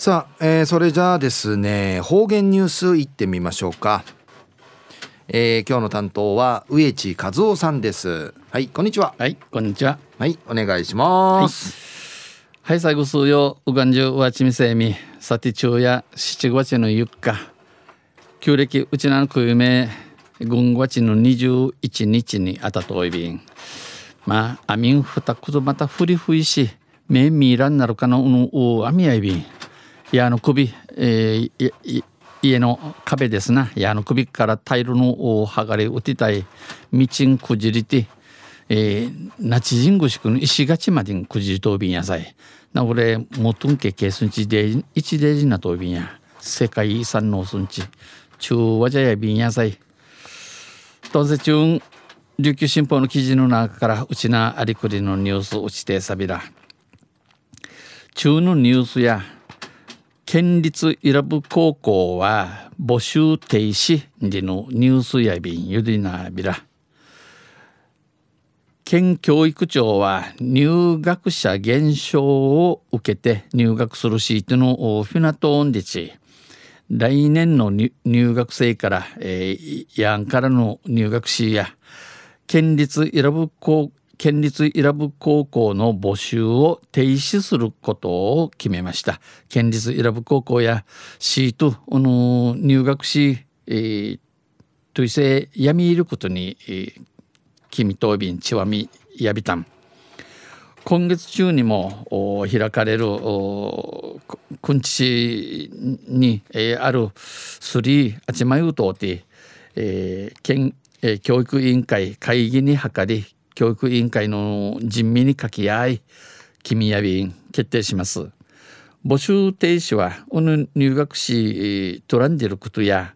さあ、えー、それじゃあですね方言ニュースいってみましょうか、えー、今日の担当は植地和夫さんです。はいこんにちは。はいこんにちは。はいお願いします。はい、最後数曜うがんじゅうわちみせみさて昼夜七月のゆっか。旧暦うちなのくゆめ軍月の21日にあたといびん。まあアミンふたくとまたふりふいし目見らんなるかのうぬうあみやいびん矢の首、えー、家の壁ですな。矢の首からタイルの剥がれ打てたい。道んくじりて、えー、なちじんぐしくの石がちまでんくじりとびんやさい。なこれもとんけけすんちで一デジなとびんや。世界遺産のすんち中和じゃやびんやさい。当然中琉球新報の記事の中からうちなありくりのニュースうちてさびら。中のニュースや県立伊良部高校は募集停止でのニュースやびんゆりなびら。県教育庁は入学者減少を受けて入学するシートのフィナトーンデチ来年の入学生から、えー、ヤンからの入学しや県立伊良部高県立伊良部高校の募集を停止することを決めました。県立伊良部高校やシートの入学し、えー、といせやみいることに、えー、君とびんちわみやびたん。今月中にも開かれるくんち市に、えー、あるスリーあちまゆうとうて、えー、県、えー、教育委員会会議に諮り教育委員会の人民に掛け合い君やびん決定します募集停止はおぬ入学しトランディルクトや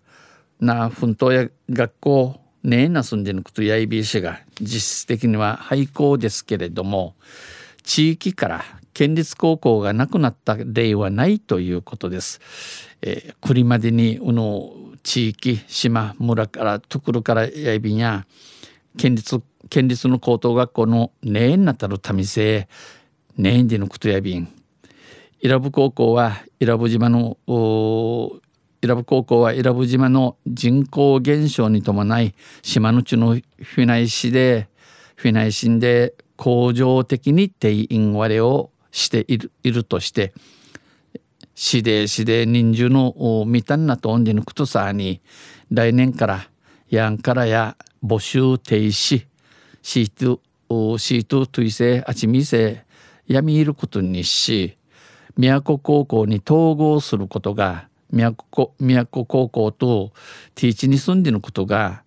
な奮闘や学校ねえな住んでることやいびしが実質的には廃校ですけれども地域から県立高校がなくなった例はないということです。えー、栗までにうの地域島村からところからやいびんや県立県立の高等学校のねえなたる民生。ねえんでのことやびん。伊良部高校は伊良部島の伊良部高校は伊良部島の人口減少に伴い島の地のフィナイ市でフィナイ市で恒常的に定員割れをしているいるとして市で市で人数のみたんなとんでぬくとさに来年からやんからや募集停止。シートシートトゥイセあちみせやみいることにし宮古高校に統合することが宮古宮古高校とティーチに住んでることが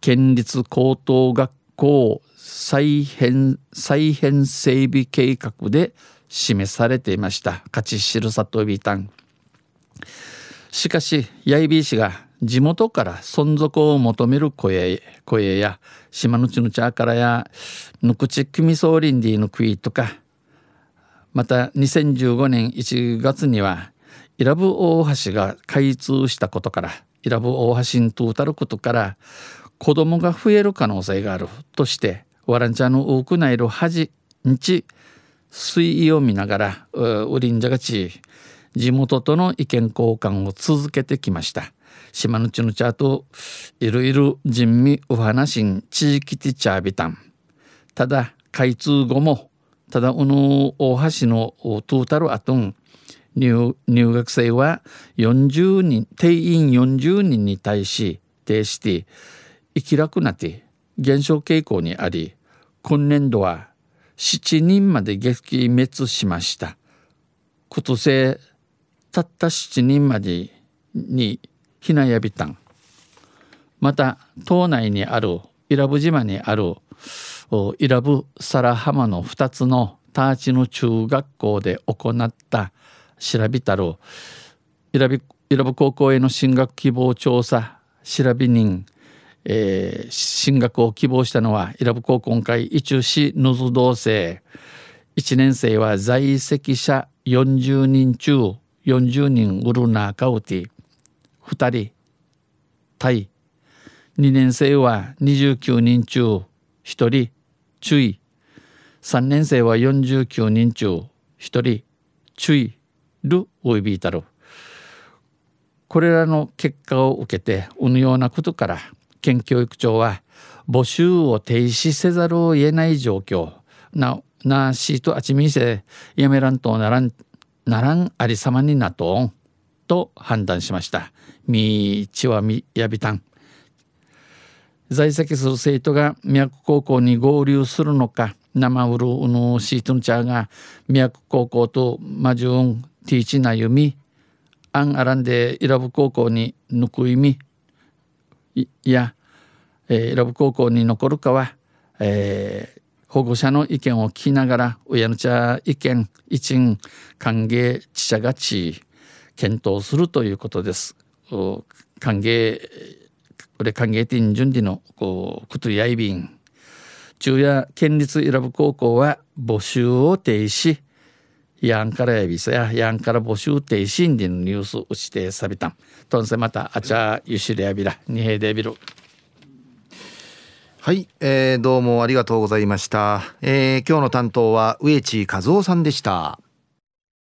県立高等学校再編再編整備計画で示されていました。勝ち知る里ビタンしかし八重 B 氏が地元から存続を求める声声や島のちのチャーからやぬくちくみそうりんでぬくいとかまた2015年1月には伊良部大橋が開通したことから伊良部大橋にトータルことから子供が増える可能性があるとしてワランチャーの多くないるはじんち水位を見ながらウリンジャがち地元との意見交換を続けてきました。島のちのチャートいろいろ人味お話ん地域ティチャービタンただ開通後もただうの大橋のトータルアトン。入学生は40人定員40人に対し提して生きらくなって減少傾向にあり今年度は7人まで撃滅しました。今年たった7人までにひなやびたん。また島内にある伊良部島にある伊良部皿浜の2つのターチの中学校で行った調べたる伊良部高校への進学希望調査調べ人、えー、進学を希望したのは伊良部高校会一中市野津同生。1年生は在籍者40人中40人ウルナーカウティ2人。タイ2年生は29人中1人。注意3年生は49人中1人。注意るおいびいたるこれらの結果を受けてうぬようなことから県教育庁は募集を停止せざるを得ない状況ななしとあちみせやめらんとならんならんありさまになとん。と判断しました。みちはみやびたん。在籍する生徒が宮古高校に合流するのか生うるうぬシートンチャーが宮古高校とマジュンティーチなゆみアンアランでイラブ高校にぬくいみいや、えー、イラブ高校に残るかは、えー、保護者の意見を聞きながら親の茶意見一員歓迎知者がち検討するということです。歓迎これ歓迎店準備のこうくとやいびん中夜県立イラブ高校は募集を停止やんからやびさややんから募集停止んでのニュースうしてさびたんとんせまたあちゃゆしれやびらにへでびるはい、えー、どうもありがとうございました、えー、今日の担当は植地和夫さんでした。